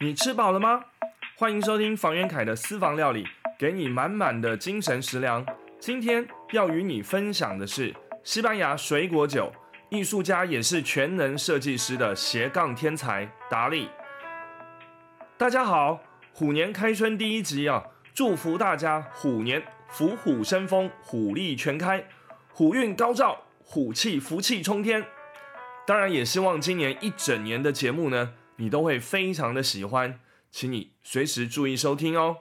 你吃饱了吗？欢迎收听房元凯的私房料理，给你满满的精神食粮。今天要与你分享的是西班牙水果酒，艺术家也是全能设计师的斜杠天才达利。大家好，虎年开春第一集啊，祝福大家虎年虎虎生风，虎力全开，虎运高照，虎气福气冲天。当然，也希望今年一整年的节目呢。你都会非常的喜欢，请你随时注意收听哦。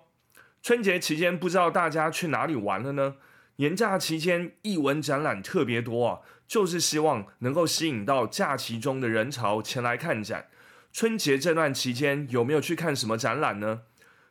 春节期间不知道大家去哪里玩了呢？年假期间艺文展览特别多啊，就是希望能够吸引到假期中的人潮前来看展。春节这段期间有没有去看什么展览呢？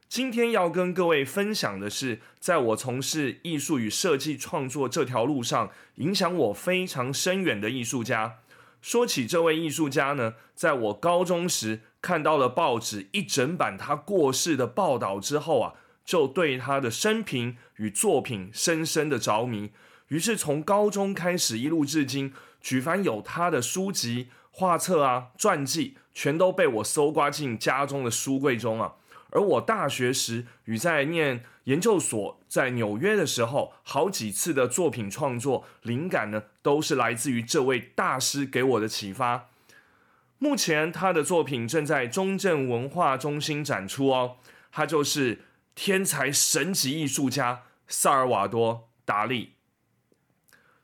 今天要跟各位分享的是，在我从事艺术与设计创作这条路上，影响我非常深远的艺术家。说起这位艺术家呢，在我高中时看到了报纸一整版他过世的报道之后啊，就对他的生平与作品深深的着迷。于是从高中开始一路至今，举凡有他的书籍、画册啊、传记，全都被我搜刮进家中的书柜中啊。而我大学时与在念研究所在纽约的时候，好几次的作品创作灵感呢，都是来自于这位大师给我的启发。目前他的作品正在中正文化中心展出哦。他就是天才神级艺术家萨尔瓦多·达利。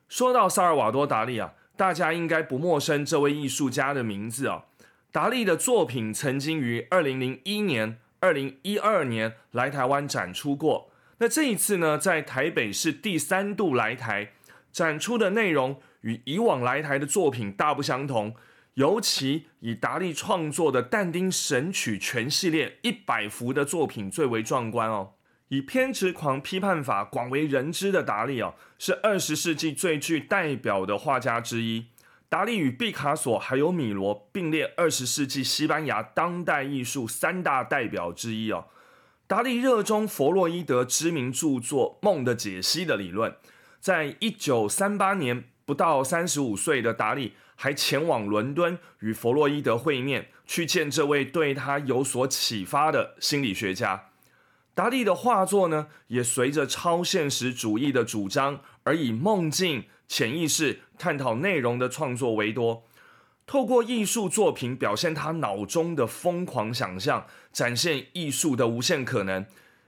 说到萨尔瓦多·达利啊，大家应该不陌生这位艺术家的名字啊。达利的作品曾经于二零零一年。二零一二年来台湾展出过，那这一次呢，在台北是第三度来台展出的内容与以往来台的作品大不相同，尤其以达利创作的但丁神曲全系列一百幅的作品最为壮观哦。以偏执狂批判法广为人知的达利哦，是二十世纪最具代表的画家之一。达利与毕卡索还有米罗并列二十世纪西班牙当代艺术三大代表之一哦。达利热衷弗洛伊德知名著作《梦的解析》的理论，在一九三八年，不到三十五岁的达利还前往伦敦与弗洛伊德会面，去见这位对他有所启发的心理学家。达利的画作呢，也随着超现实主义的主张而以梦境。潜意识探讨内容的创作为多，透过艺术作品表现他脑中的疯狂想象，展现艺术的无限可能。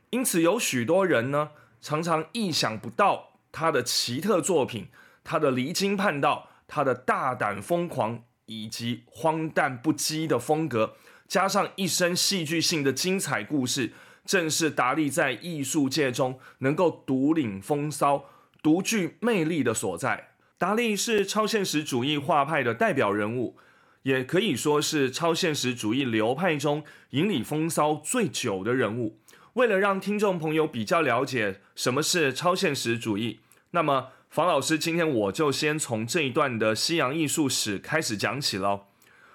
因此，有许多人呢，常常意想不到他的奇特作品，他的离经叛道，他的大胆疯狂以及荒诞不羁的风格，加上一生戏剧性的精彩故事，正是达利在艺术界中能够独领风骚。独具魅力的所在，达利是超现实主义画派的代表人物，也可以说是超现实主义流派中引领风骚最久的人物。为了让听众朋友比较了解什么是超现实主义，那么房老师今天我就先从这一段的西洋艺术史开始讲起喽。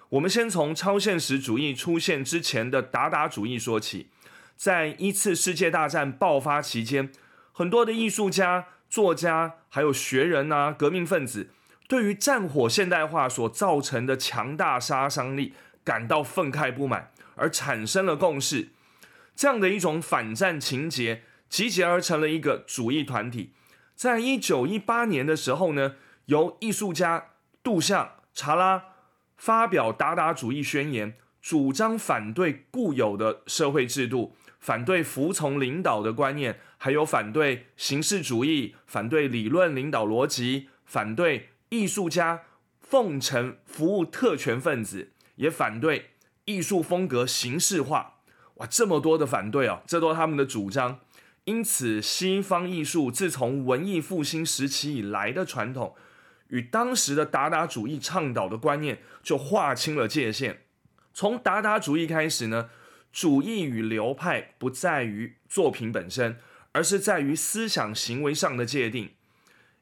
我们先从超现实主义出现之前的达达主义说起。在一次世界大战爆发期间，很多的艺术家。作家还有学人啊，革命分子对于战火现代化所造成的强大杀伤力感到愤慨不满，而产生了共识。这样的一种反战情节集结而成了一个主义团体。在一九一八年的时候呢，由艺术家杜象、查拉发表达达主义宣言，主张反对固有的社会制度。反对服从领导的观念，还有反对形式主义，反对理论领导逻辑，反对艺术家奉承服务特权分子，也反对艺术风格形式化。哇，这么多的反对啊，这都是他们的主张。因此，西方艺术自从文艺复兴时期以来的传统，与当时的达达主义倡导的观念就划清了界限。从达达主义开始呢？主义与流派不在于作品本身，而是在于思想行为上的界定。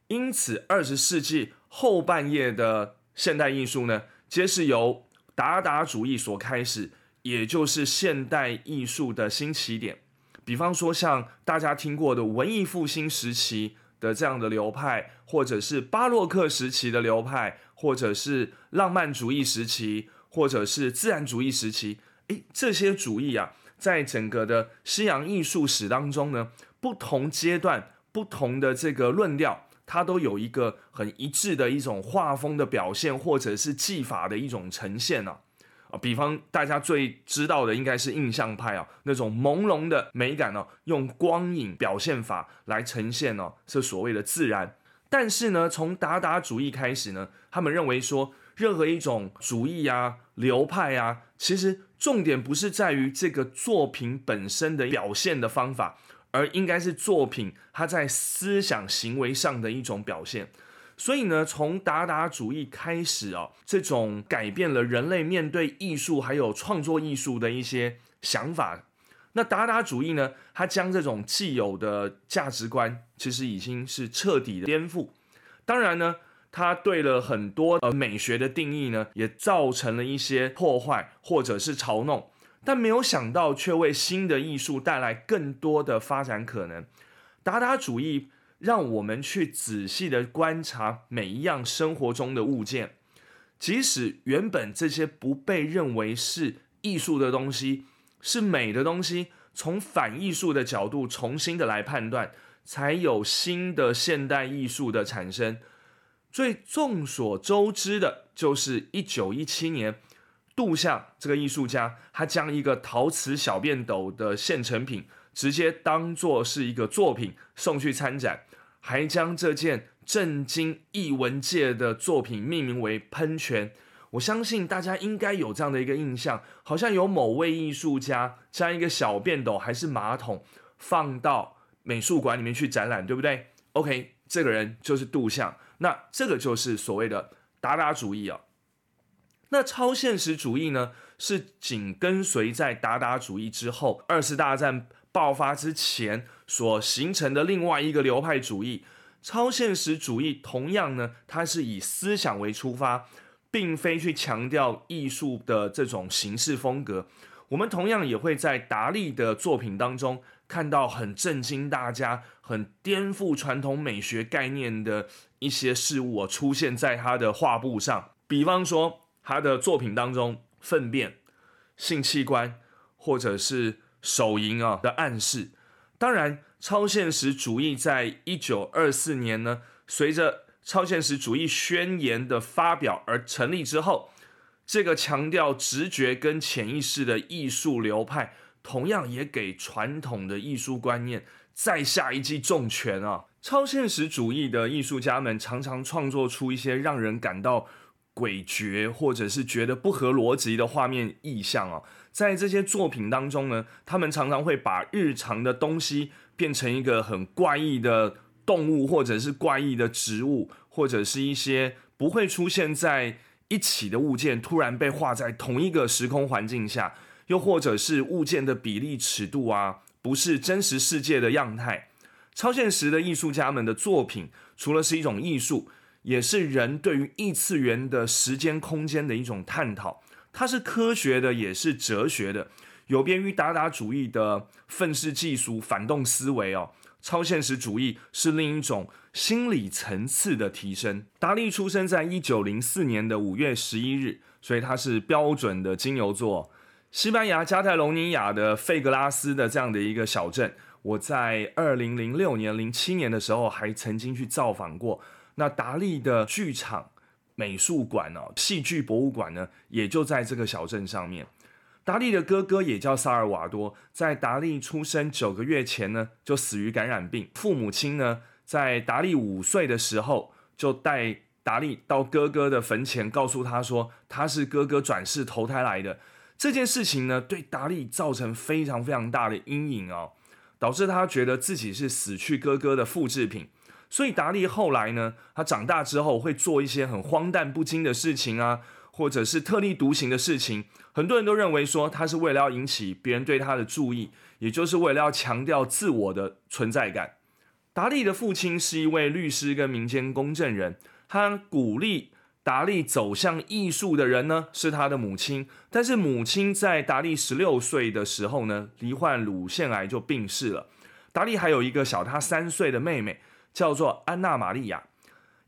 因此，二十世纪后半叶的现代艺术呢，皆是由达达主义所开始，也就是现代艺术的新起点。比方说，像大家听过的文艺复兴时期的这样的流派，或者是巴洛克时期的流派，或者是浪漫主义时期，或者是自然主义时期。诶，这些主义啊，在整个的西洋艺术史当中呢，不同阶段、不同的这个论调，它都有一个很一致的一种画风的表现，或者是技法的一种呈现呢。啊，比方大家最知道的应该是印象派啊，那种朦胧的美感呢，用光影表现法来呈现呢，是所谓的自然。但是呢，从达达主义开始呢，他们认为说，任何一种主义啊、流派啊，其实重点不是在于这个作品本身的表现的方法，而应该是作品它在思想行为上的一种表现。所以呢，从达达主义开始啊，这种改变了人类面对艺术还有创作艺术的一些想法。那达达主义呢，它将这种既有的价值观，其实已经是彻底的颠覆。当然呢，它对了很多呃美学的定义呢，也造成了一些破坏或者是嘲弄。但没有想到，却为新的艺术带来更多的发展可能。达达主义。让我们去仔细的观察每一样生活中的物件，即使原本这些不被认为是艺术的东西，是美的东西，从反艺术的角度重新的来判断，才有新的现代艺术的产生。最众所周知的就是一九一七年，杜象这个艺术家，他将一个陶瓷小便斗的现成品，直接当做是一个作品送去参展。还将这件震惊艺文界的作品命名为“喷泉”。我相信大家应该有这样的一个印象，好像有某位艺术家将一个小便斗还是马桶放到美术馆里面去展览，对不对？OK，这个人就是杜象。那这个就是所谓的达达主义啊。那超现实主义呢，是紧跟随在达达主义之后，二次大战。爆发之前所形成的另外一个流派主义，超现实主义，同样呢，它是以思想为出发，并非去强调艺术的这种形式风格。我们同样也会在达利的作品当中看到很震惊大家、很颠覆传统美学概念的一些事物出现在他的画布上。比方说，他的作品当中，粪便、性器官，或者是。手淫啊的暗示，当然，超现实主义在一九二四年呢，随着超现实主义宣言的发表而成立之后，这个强调直觉跟潜意识的艺术流派，同样也给传统的艺术观念再下一记重拳啊！超现实主义的艺术家们常常创作出一些让人感到诡谲，或者是觉得不合逻辑的画面意象啊。在这些作品当中呢，他们常常会把日常的东西变成一个很怪异的动物，或者是怪异的植物，或者是一些不会出现在一起的物件，突然被画在同一个时空环境下，又或者是物件的比例尺度啊，不是真实世界的样态。超现实的艺术家们的作品，除了是一种艺术，也是人对于异次元的时间空间的一种探讨。它是科学的，也是哲学的，有别于达达主义的愤世嫉俗、反动思维哦。超现实主义是另一种心理层次的提升。达利出生在一九零四年的五月十一日，所以他是标准的金牛座。西班牙加泰隆尼亚的费格拉斯的这样的一个小镇，我在二零零六年、零七年的时候还曾经去造访过。那达利的剧场。美术馆哦，戏剧博物馆呢，也就在这个小镇上面。达利的哥哥也叫萨尔瓦多，在达利出生九个月前呢，就死于感染病。父母亲呢，在达利五岁的时候，就带达利到哥哥的坟前，告诉他说他是哥哥转世投胎来的。这件事情呢，对达利造成非常非常大的阴影哦，导致他觉得自己是死去哥哥的复制品。所以达利后来呢，他长大之后会做一些很荒诞不经的事情啊，或者是特立独行的事情。很多人都认为说他是为了要引起别人对他的注意，也就是为了要强调自我的存在感。达利的父亲是一位律师跟民间公证人，他鼓励达利走向艺术的人呢是他的母亲。但是母亲在达利十六岁的时候呢，罹患乳腺癌就病逝了。达利还有一个小他三岁的妹妹。叫做安娜玛利亚。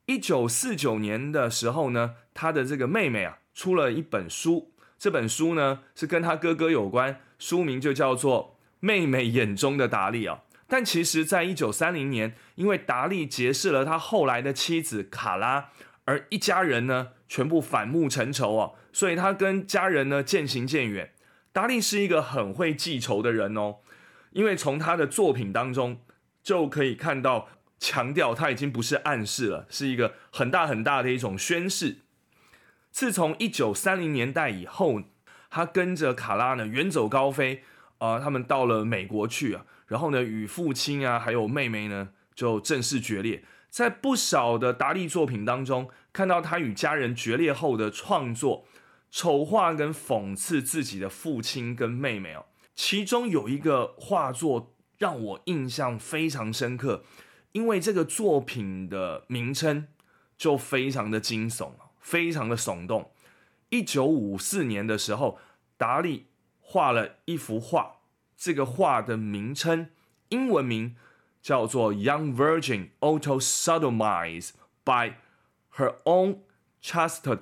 一九四九年的时候呢，他的这个妹妹啊出了一本书，这本书呢是跟他哥哥有关，书名就叫做《妹妹眼中的达利》啊。但其实，在一九三零年，因为达利结识了他后来的妻子卡拉，而一家人呢全部反目成仇啊，所以他跟家人呢渐行渐远。达利是一个很会记仇的人哦，因为从他的作品当中就可以看到，强调他已经不是暗示了，是一个很大很大的一种宣誓。自从一九三零年代以后，他跟着卡拉呢远走高飞啊，他们到了美国去啊。然后呢，与父亲啊，还有妹妹呢，就正式决裂。在不少的达利作品当中，看到他与家人决裂后的创作，丑化跟讽刺自己的父亲跟妹妹哦。其中有一个画作让我印象非常深刻，因为这个作品的名称就非常的惊悚，非常的耸动。一九五四年的时候，达利画了一幅画。这个画的名称，英文名叫做《Young Virgin Auto Sodomized by Her Own Chastity》，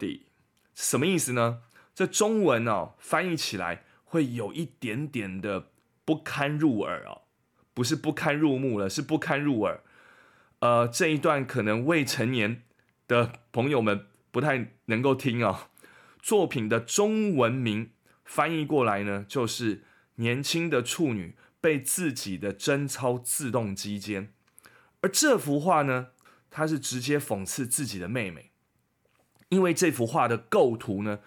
什么意思呢？这中文哦翻译起来会有一点点的不堪入耳哦，不是不堪入目了，是不堪入耳。呃，这一段可能未成年的朋友们不太能够听哦。作品的中文名翻译过来呢，就是。年轻的处女被自己的贞操自动击奸，而这幅画呢，它是直接讽刺自己的妹妹，因为这幅画的构图呢，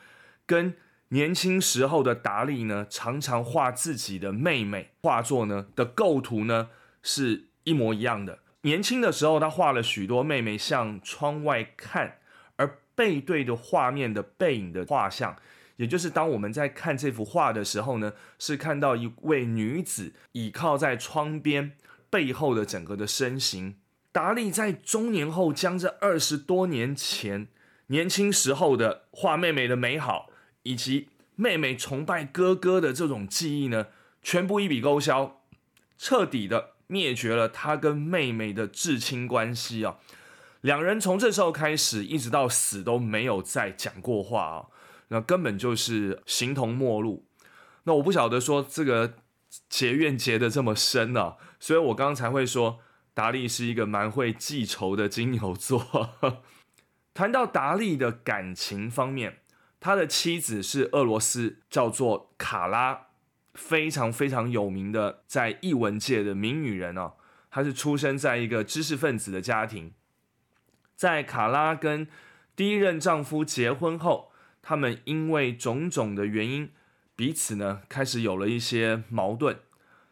跟年轻时候的达利呢，常常画自己的妹妹画作呢的构图呢是一模一样的。年轻的时候，他画了许多妹妹向窗外看，而背对着画面的背影的画像。也就是当我们在看这幅画的时候呢，是看到一位女子倚靠在窗边，背后的整个的身形。达利在中年后，将这二十多年前年轻时候的画妹妹的美好，以及妹妹崇拜哥哥的这种记忆呢，全部一笔勾销，彻底的灭绝了他跟妹妹的至亲关系啊。两人从这时候开始，一直到死都没有再讲过话啊。那根本就是形同陌路。那我不晓得说这个结怨结的这么深呢，所以我刚刚才会说达利是一个蛮会记仇的金牛座。谈到达利的感情方面，他的妻子是俄罗斯叫做卡拉，非常非常有名的在艺文界的名女人哦。她是出生在一个知识分子的家庭，在卡拉跟第一任丈夫结婚后。他们因为种种的原因，彼此呢开始有了一些矛盾。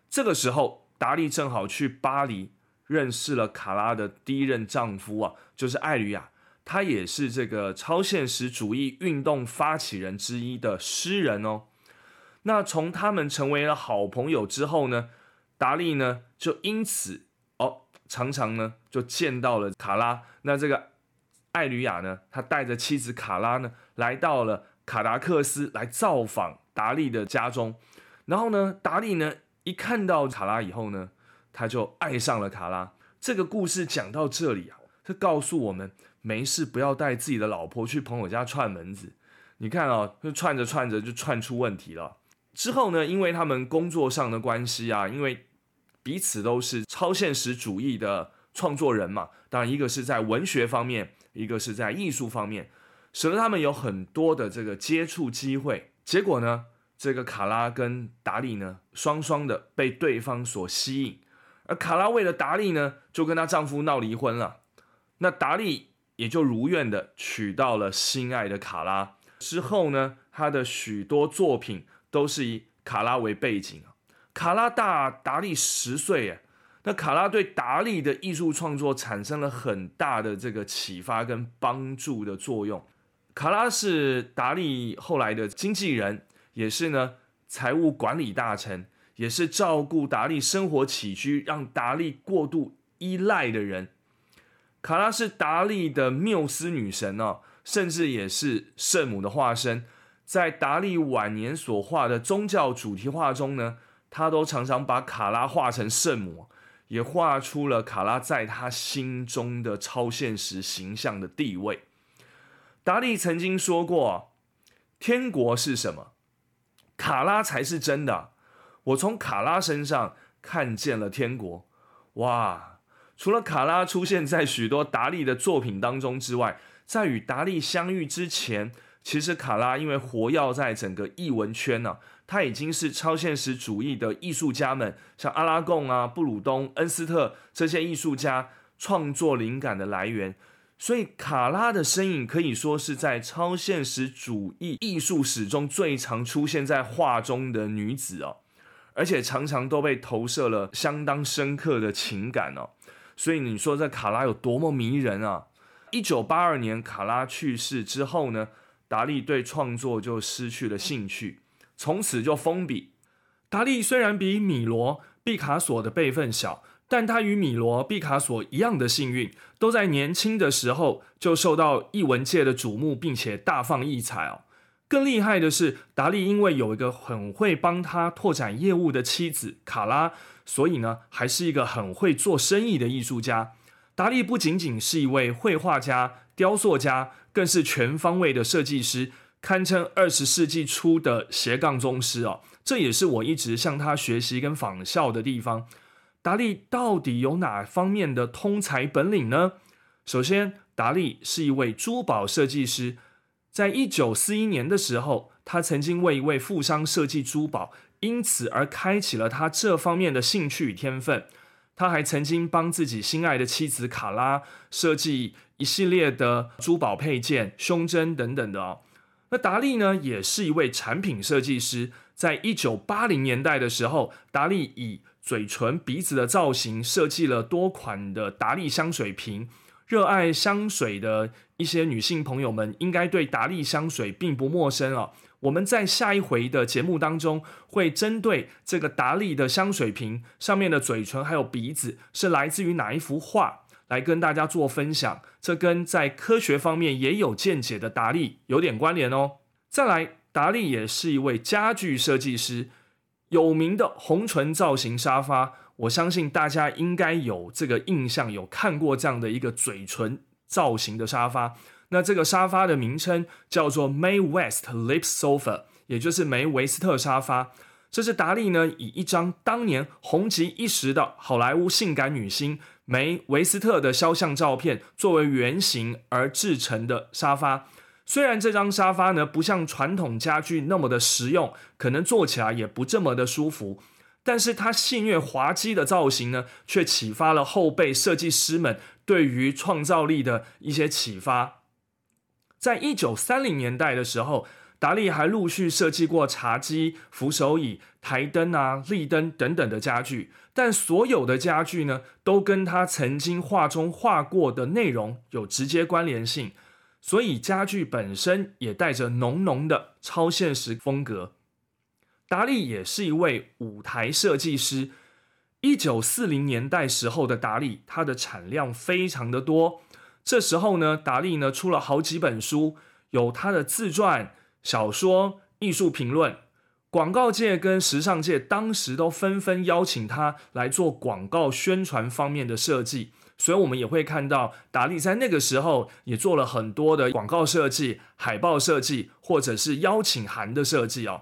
这个时候，达利正好去巴黎认识了卡拉的第一任丈夫啊，就是艾吕亚，他也是这个超现实主义运动发起人之一的诗人哦。那从他们成为了好朋友之后呢，达利呢就因此哦常常呢就见到了卡拉。那这个。艾吕亚呢，他带着妻子卡拉呢，来到了卡达克斯来造访达利的家中。然后呢，达利呢一看到卡拉以后呢，他就爱上了卡拉。这个故事讲到这里啊，是告诉我们没事不要带自己的老婆去朋友家串门子。你看啊，就串着串着就串出问题了。之后呢，因为他们工作上的关系啊，因为彼此都是超现实主义的创作人嘛，当然一个是在文学方面。一个是在艺术方面，使得他们有很多的这个接触机会。结果呢，这个卡拉跟达利呢，双双的被对方所吸引。而卡拉为了达利呢，就跟她丈夫闹离婚了。那达利也就如愿的娶到了心爱的卡拉。之后呢，他的许多作品都是以卡拉为背景卡拉大达利十岁哎。那卡拉对达利的艺术创作产生了很大的这个启发跟帮助的作用。卡拉是达利后来的经纪人，也是呢财务管理大臣，也是照顾达利生活起居，让达利过度依赖的人。卡拉是达利的缪斯女神哦，甚至也是圣母的化身。在达利晚年所画的宗教主题画中呢，他都常常把卡拉画成圣母。也画出了卡拉在他心中的超现实形象的地位。达利曾经说过：“天国是什么？卡拉才是真的。我从卡拉身上看见了天国。哇！除了卡拉出现在许多达利的作品当中之外，在与达利相遇之前，其实卡拉因为活跃在整个艺文圈呢，他已经是超现实主义的艺术家们，像阿拉贡啊、布鲁东、恩斯特这些艺术家创作灵感的来源。所以，卡拉的身影可以说是在超现实主义艺术史中最常出现在画中的女子哦，而且常常都被投射了相当深刻的情感哦。所以，你说这卡拉有多么迷人啊？一九八二年卡拉去世之后呢，达利对创作就失去了兴趣，从此就封笔。达利虽然比米罗、毕卡索的辈分小。但他与米罗、毕卡索一样的幸运，都在年轻的时候就受到艺文界的瞩目，并且大放异彩哦。更厉害的是，达利因为有一个很会帮他拓展业务的妻子卡拉，所以呢，还是一个很会做生意的艺术家。达利不仅仅是一位绘画家、雕塑家，更是全方位的设计师，堪称二十世纪初的斜杠宗师哦。这也是我一直向他学习跟仿效的地方。达利到底有哪方面的通才本领呢？首先，达利是一位珠宝设计师，在一九四一年的时候，他曾经为一位富商设计珠宝，因此而开启了他这方面的兴趣与天分。他还曾经帮自己心爱的妻子卡拉设计一系列的珠宝配件、胸针等等的哦。那达利呢，也是一位产品设计师，在一九八零年代的时候，达利以嘴唇、鼻子的造型，设计了多款的达利香水瓶。热爱香水的一些女性朋友们，应该对达利香水并不陌生啊。我们在下一回的节目当中，会针对这个达利的香水瓶上面的嘴唇还有鼻子是来自于哪一幅画，来跟大家做分享。这跟在科学方面也有见解的达利有点关联哦。再来，达利也是一位家具设计师。有名的红唇造型沙发，我相信大家应该有这个印象，有看过这样的一个嘴唇造型的沙发。那这个沙发的名称叫做 May West Lips Sofa，也就是梅维斯特沙发。这是达利呢以一张当年红极一时的好莱坞性感女星梅维斯特的肖像照片作为原型而制成的沙发。虽然这张沙发呢不像传统家具那么的实用，可能坐起来也不这么的舒服，但是它戏谑滑稽的造型呢，却启发了后辈设计师们对于创造力的一些启发。在一九三零年代的时候，达利还陆续设计过茶几、扶手椅、台灯啊、立灯等等的家具，但所有的家具呢，都跟他曾经画中画过的内容有直接关联性。所以家具本身也带着浓浓的超现实风格。达利也是一位舞台设计师。一九四零年代时候的达利，他的产量非常的多。这时候呢，达利呢出了好几本书，有他的自传、小说、艺术评论。广告界跟时尚界当时都纷纷邀请他来做广告宣传方面的设计。所以，我们也会看到达利在那个时候也做了很多的广告设计、海报设计，或者是邀请函的设计哦。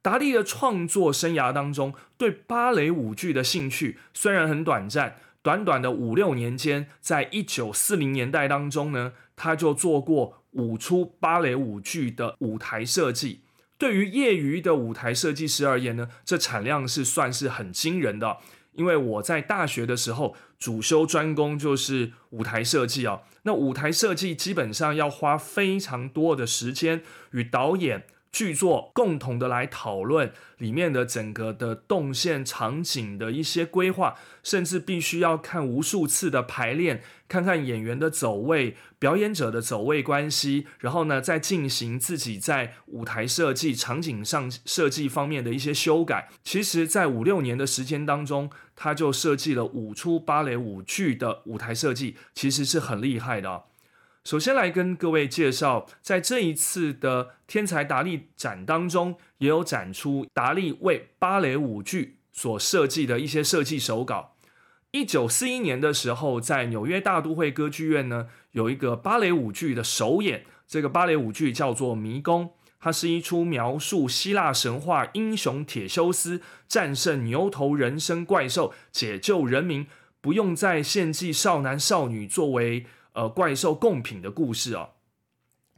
达利的创作生涯当中，对芭蕾舞剧的兴趣虽然很短暂，短短的五六年间，在一九四零年代当中呢，他就做过五出芭蕾舞剧的舞台设计。对于业余的舞台设计师而言呢，这产量是算是很惊人的。因为我在大学的时候主修专攻就是舞台设计啊，那舞台设计基本上要花非常多的时间与导演。剧作共同的来讨论里面的整个的动线场景的一些规划，甚至必须要看无数次的排练，看看演员的走位、表演者的走位关系，然后呢再进行自己在舞台设计、场景上设计方面的一些修改。其实，在五六年的时间当中，他就设计了五出芭蕾舞剧的舞台设计，其实是很厉害的。首先来跟各位介绍，在这一次的天才达利展当中，也有展出达利为芭蕾舞剧所设计的一些设计手稿。一九四一年的时候，在纽约大都会歌剧院呢，有一个芭蕾舞剧的首演。这个芭蕾舞剧叫做《迷宫》，它是一出描述希腊神话英雄铁修斯战胜牛头人身怪兽，解救人民，不用再献祭少男少女作为呃怪兽贡品的故事啊。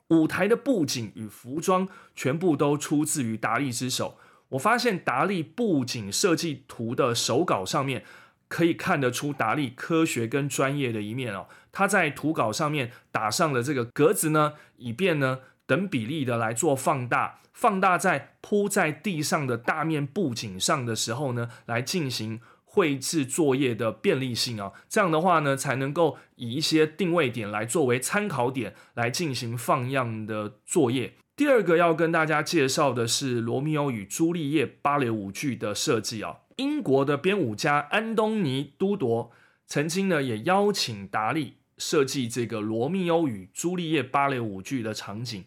舞台的布景与服装全部都出自于达利之手。我发现达利布景设计图的手稿上面，可以看得出达利科学跟专业的一面哦。他在图稿上面打上了这个格子呢，以便呢等比例的来做放大，放大在铺在地上的大面布景上的时候呢，来进行。绘制作业的便利性啊，这样的话呢，才能够以一些定位点来作为参考点来进行放样的作业。第二个要跟大家介绍的是《罗密欧与朱丽叶》芭蕾舞剧的设计啊。英国的编舞家安东尼·都铎曾经呢也邀请达利设计这个《罗密欧与朱丽叶》芭蕾舞剧的场景。《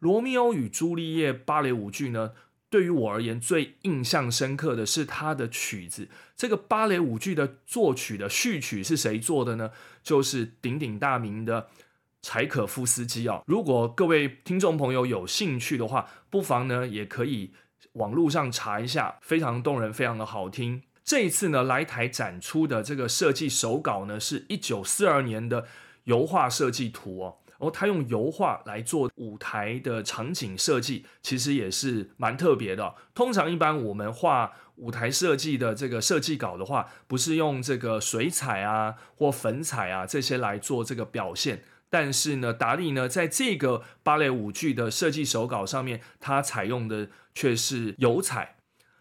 罗密欧与朱丽叶》芭蕾舞剧呢？对于我而言，最印象深刻的是他的曲子。这个芭蕾舞剧的作曲的序曲是谁做的呢？就是鼎鼎大名的柴可夫斯基啊。如果各位听众朋友有兴趣的话，不妨呢也可以网络上查一下，非常动人，非常的好听。这一次呢来台展出的这个设计手稿呢，是一九四二年的油画设计图哦。然后他用油画来做舞台的场景设计，其实也是蛮特别的。通常一般我们画舞台设计的这个设计稿的话，不是用这个水彩啊或粉彩啊这些来做这个表现。但是呢，达利呢在这个芭蕾舞剧的设计手稿上面，他采用的却是油彩。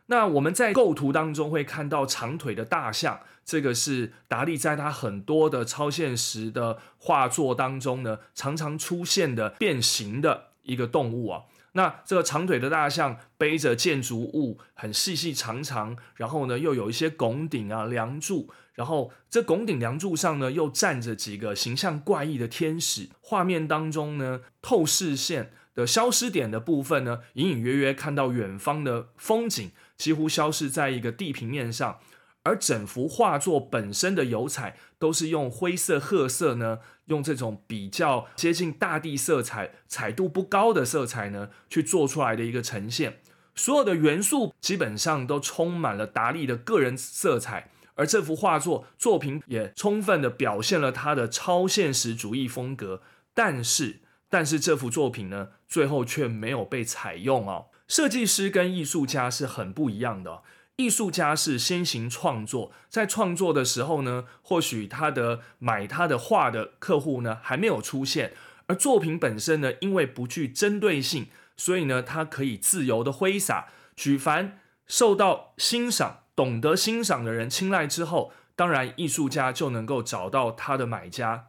那我们在构图当中会看到长腿的大象，这个是达利在他很多的超现实的画作当中呢，常常出现的变形的一个动物啊。那这个长腿的大象背着建筑物，很细细长长，然后呢又有一些拱顶啊、梁柱，然后这拱顶梁柱上呢又站着几个形象怪异的天使。画面当中呢，透视线的消失点的部分呢，隐隐约约看到远方的风景。几乎消失在一个地平面上，而整幅画作本身的油彩都是用灰色、褐色呢，用这种比较接近大地色彩、彩度不高的色彩呢，去做出来的一个呈现。所有的元素基本上都充满了达利的个人色彩，而这幅画作作品也充分的表现了他的超现实主义风格。但是，但是这幅作品呢，最后却没有被采用哦。设计师跟艺术家是很不一样的。艺术家是先行创作，在创作的时候呢，或许他的买他的画的客户呢还没有出现，而作品本身呢，因为不具针对性，所以呢，他可以自由的挥洒。举凡受到欣赏、懂得欣赏的人青睐之后，当然艺术家就能够找到他的买家。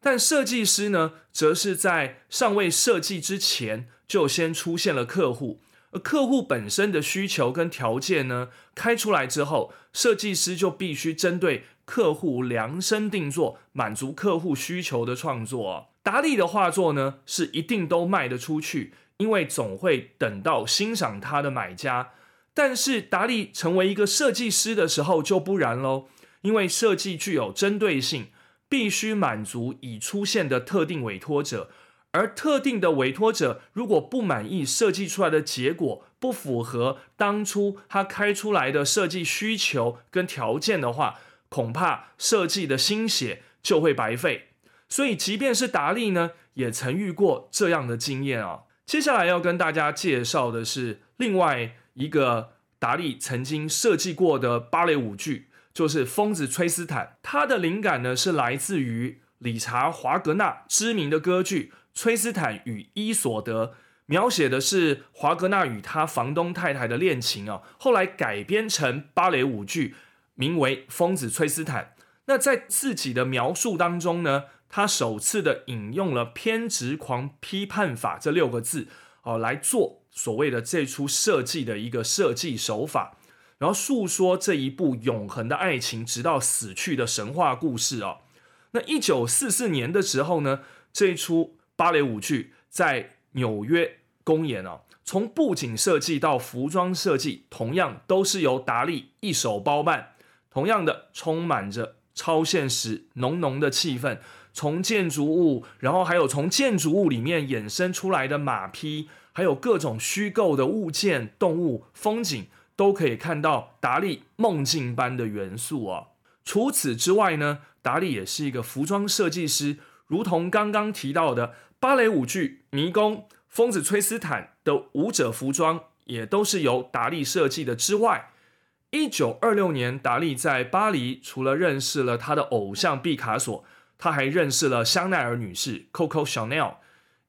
但设计师呢，则是在尚未设计之前，就先出现了客户。而客户本身的需求跟条件呢，开出来之后，设计师就必须针对客户量身定做，满足客户需求的创作。达利的画作呢，是一定都卖得出去，因为总会等到欣赏他的买家。但是达利成为一个设计师的时候就不然喽，因为设计具有针对性，必须满足已出现的特定委托者。而特定的委托者如果不满意设计出来的结果，不符合当初他开出来的设计需求跟条件的话，恐怕设计的心血就会白费。所以，即便是达利呢，也曾遇过这样的经验啊。接下来要跟大家介绍的是另外一个达利曾经设计过的芭蕾舞剧，就是《疯子崔斯坦》。他的灵感呢，是来自于理查·华格纳知名的歌剧。崔斯坦与伊索德描写的是华格纳与他房东太太的恋情啊，后来改编成芭蕾舞剧，名为《疯子崔斯坦》。那在自己的描述当中呢，他首次的引用了“偏执狂批判法”这六个字哦，来做所谓的这出设计的一个设计手法，然后诉说这一部永恒的爱情直到死去的神话故事哦。那一九四四年的时候呢，这一出。芭蕾舞剧在纽约公演哦，从布景设计到服装设计，同样都是由达利一手包办。同样的，充满着超现实、浓浓的气氛。从建筑物，然后还有从建筑物里面衍生出来的马匹，还有各种虚构的物件、动物、风景，都可以看到达利梦境般的元素啊。除此之外呢，达利也是一个服装设计师，如同刚刚提到的芭蕾舞剧《迷宫》《疯子崔斯坦》的舞者服装，也都是由达利设计的。之外，一九二六年，达利在巴黎除了认识了他的偶像毕卡索，他还认识了香奈儿女士 Coco Chanel。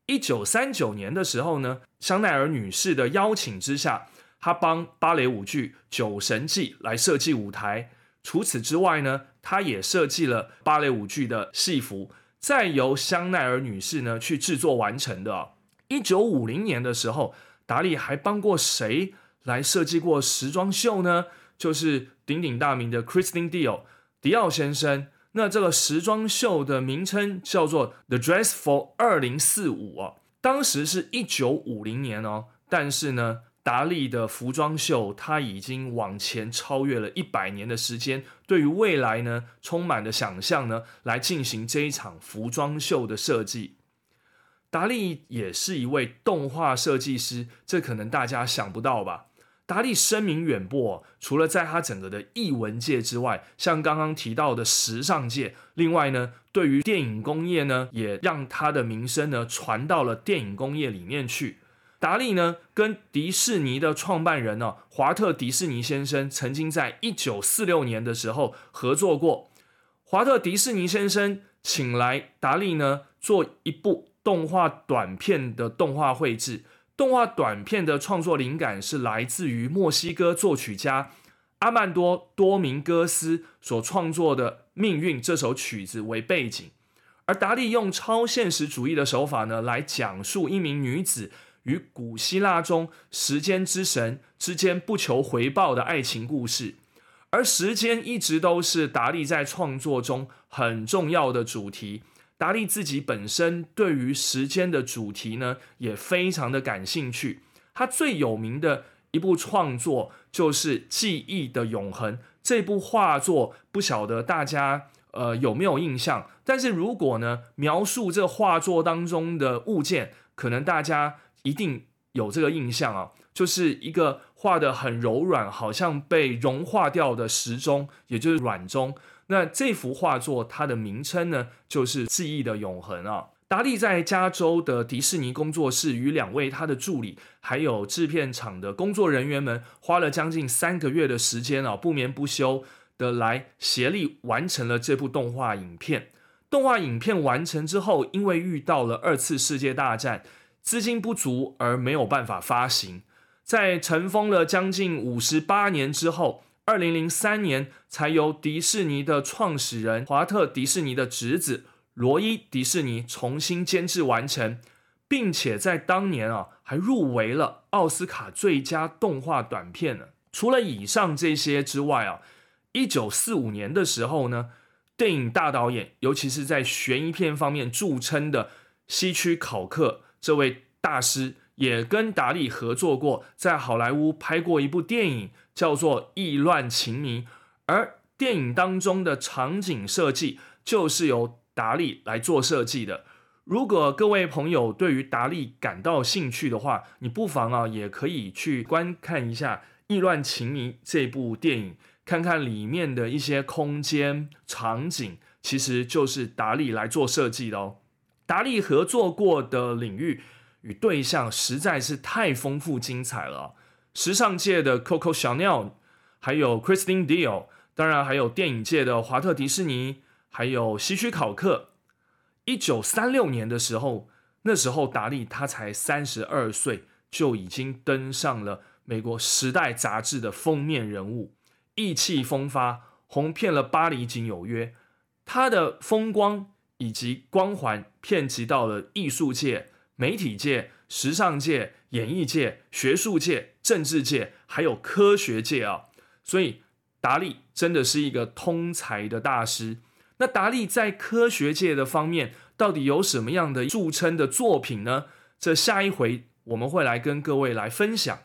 一九三九年的时候呢，香奈儿女士的邀请之下，他帮芭蕾舞剧《酒神记》来设计舞台。除此之外呢，他也设计了芭蕾舞剧的戏服，再由香奈儿女士呢去制作完成的。一九五零年的时候，达利还帮过谁来设计过时装秀呢？就是鼎鼎大名的 Christian Dior 迪奥先生。那这个时装秀的名称叫做 The Dress for 二零四五啊，当时是一九五零年哦，但是呢。达利的服装秀，他已经往前超越了一百年的时间，对于未来呢，充满了想象呢，来进行这一场服装秀的设计。达利也是一位动画设计师，这可能大家想不到吧？达利声名远播，除了在他整个的艺文界之外，像刚刚提到的时尚界，另外呢，对于电影工业呢，也让他的名声呢传到了电影工业里面去。达利呢，跟迪士尼的创办人呢，华特迪士尼先生，曾经在一九四六年的时候合作过。华特迪士尼先生请来达利呢，做一部动画短片的动画绘制。动画短片的创作灵感是来自于墨西哥作曲家阿曼多多明戈斯所创作的《命运》这首曲子为背景，而达利用超现实主义的手法呢，来讲述一名女子。与古希腊中时间之神之间不求回报的爱情故事，而时间一直都是达利在创作中很重要的主题。达利自己本身对于时间的主题呢，也非常的感兴趣。他最有名的一部创作就是《记忆的永恒》这部画作，不晓得大家呃有没有印象？但是如果呢描述这画作当中的物件，可能大家。一定有这个印象啊，就是一个画的很柔软，好像被融化掉的时钟，也就是软钟。那这幅画作它的名称呢，就是《记忆的永恒》啊。达利在加州的迪士尼工作室，与两位他的助理，还有制片厂的工作人员们，花了将近三个月的时间啊，不眠不休的来协力完成了这部动画影片。动画影片完成之后，因为遇到了二次世界大战。资金不足而没有办法发行，在尘封了将近五十八年之后，二零零三年才由迪士尼的创始人华特迪士尼的侄子罗伊迪士尼重新监制完成，并且在当年啊还入围了奥斯卡最佳动画短片呢。除了以上这些之外啊，一九四五年的时候呢，电影大导演，尤其是在悬疑片方面著称的希区考克。这位大师也跟达利合作过，在好莱坞拍过一部电影，叫做《意乱情迷》，而电影当中的场景设计就是由达利来做设计的。如果各位朋友对于达利感到兴趣的话，你不妨啊，也可以去观看一下《意乱情迷》这部电影，看看里面的一些空间场景，其实就是达利来做设计的哦。达利合作过的领域与对象实在是太丰富精彩了。时尚界的 Coco Chanel，还有 Christine Dior，当然还有电影界的华特迪士尼，还有希区考克。一九三六年的时候，那时候达利他才三十二岁，就已经登上了美国《时代》杂志的封面人物，意气风发，红遍了巴黎及纽约。他的风光。以及光环遍及到了艺术界、媒体界、时尚界、演艺界、学术界、政治界，还有科学界啊！所以达利真的是一个通才的大师。那达利在科学界的方面到底有什么样的著称的作品呢？这下一回我们会来跟各位来分享。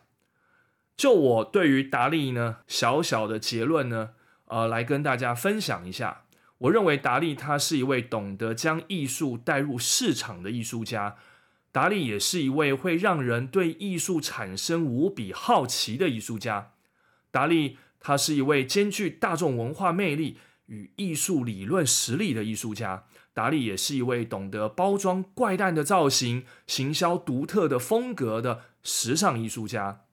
就我对于达利呢小小的结论呢，呃，来跟大家分享一下。我认为达利他是一位懂得将艺术带入市场的艺术家。达利也是一位会让人对艺术产生无比好奇的艺术家。达利他是一位兼具大众文化魅力与艺术理论实力的艺术家。达利也是一位懂得包装怪诞的造型、行销独特的风格的时尚艺术家。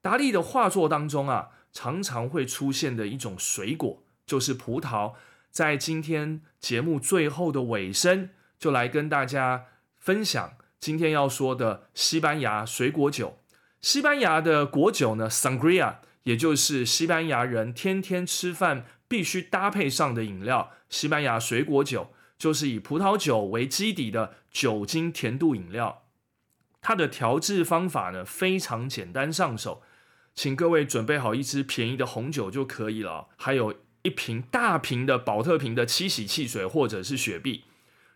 达利的画作当中啊，常常会出现的一种水果就是葡萄。在今天节目最后的尾声，就来跟大家分享。今天要说的西班牙水果酒，西班牙的果酒呢，sangria，也就是西班牙人天天吃饭必须搭配上的饮料。西班牙水果酒就是以葡萄酒为基底的酒精甜度饮料。它的调制方法呢非常简单上手，请各位准备好一支便宜的红酒就可以了，还有一瓶大瓶的宝特瓶的七喜汽水或者是雪碧，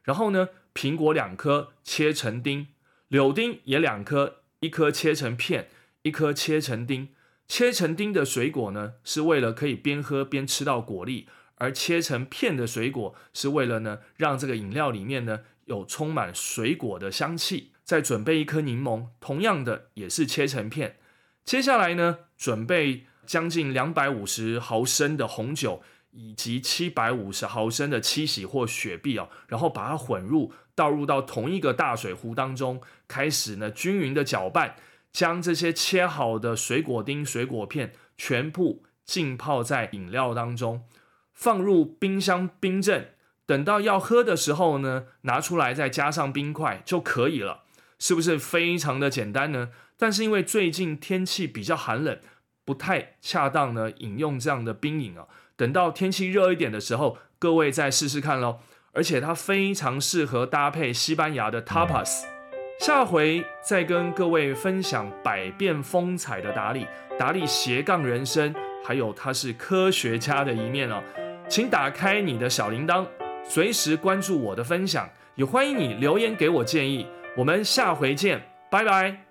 然后呢。苹果两颗切成丁，柳丁也两颗，一颗切成片，一颗切成丁。切成丁的水果呢，是为了可以边喝边吃到果粒；而切成片的水果，是为了呢让这个饮料里面呢有充满水果的香气。再准备一颗柠檬，同样的也是切成片。接下来呢，准备将近两百五十毫升的红酒。以及七百五十毫升的七喜或雪碧哦，然后把它混入倒入到同一个大水壶当中，开始呢均匀的搅拌，将这些切好的水果丁、水果片全部浸泡在饮料当中，放入冰箱冰镇，等到要喝的时候呢，拿出来再加上冰块就可以了，是不是非常的简单呢？但是因为最近天气比较寒冷，不太恰当呢饮用这样的冰饮啊。等到天气热一点的时候，各位再试试看喽。而且它非常适合搭配西班牙的 tapas。下回再跟各位分享百变风采的达利，达利斜杠人生，还有他是科学家的一面哦。请打开你的小铃铛，随时关注我的分享，也欢迎你留言给我建议。我们下回见，拜拜。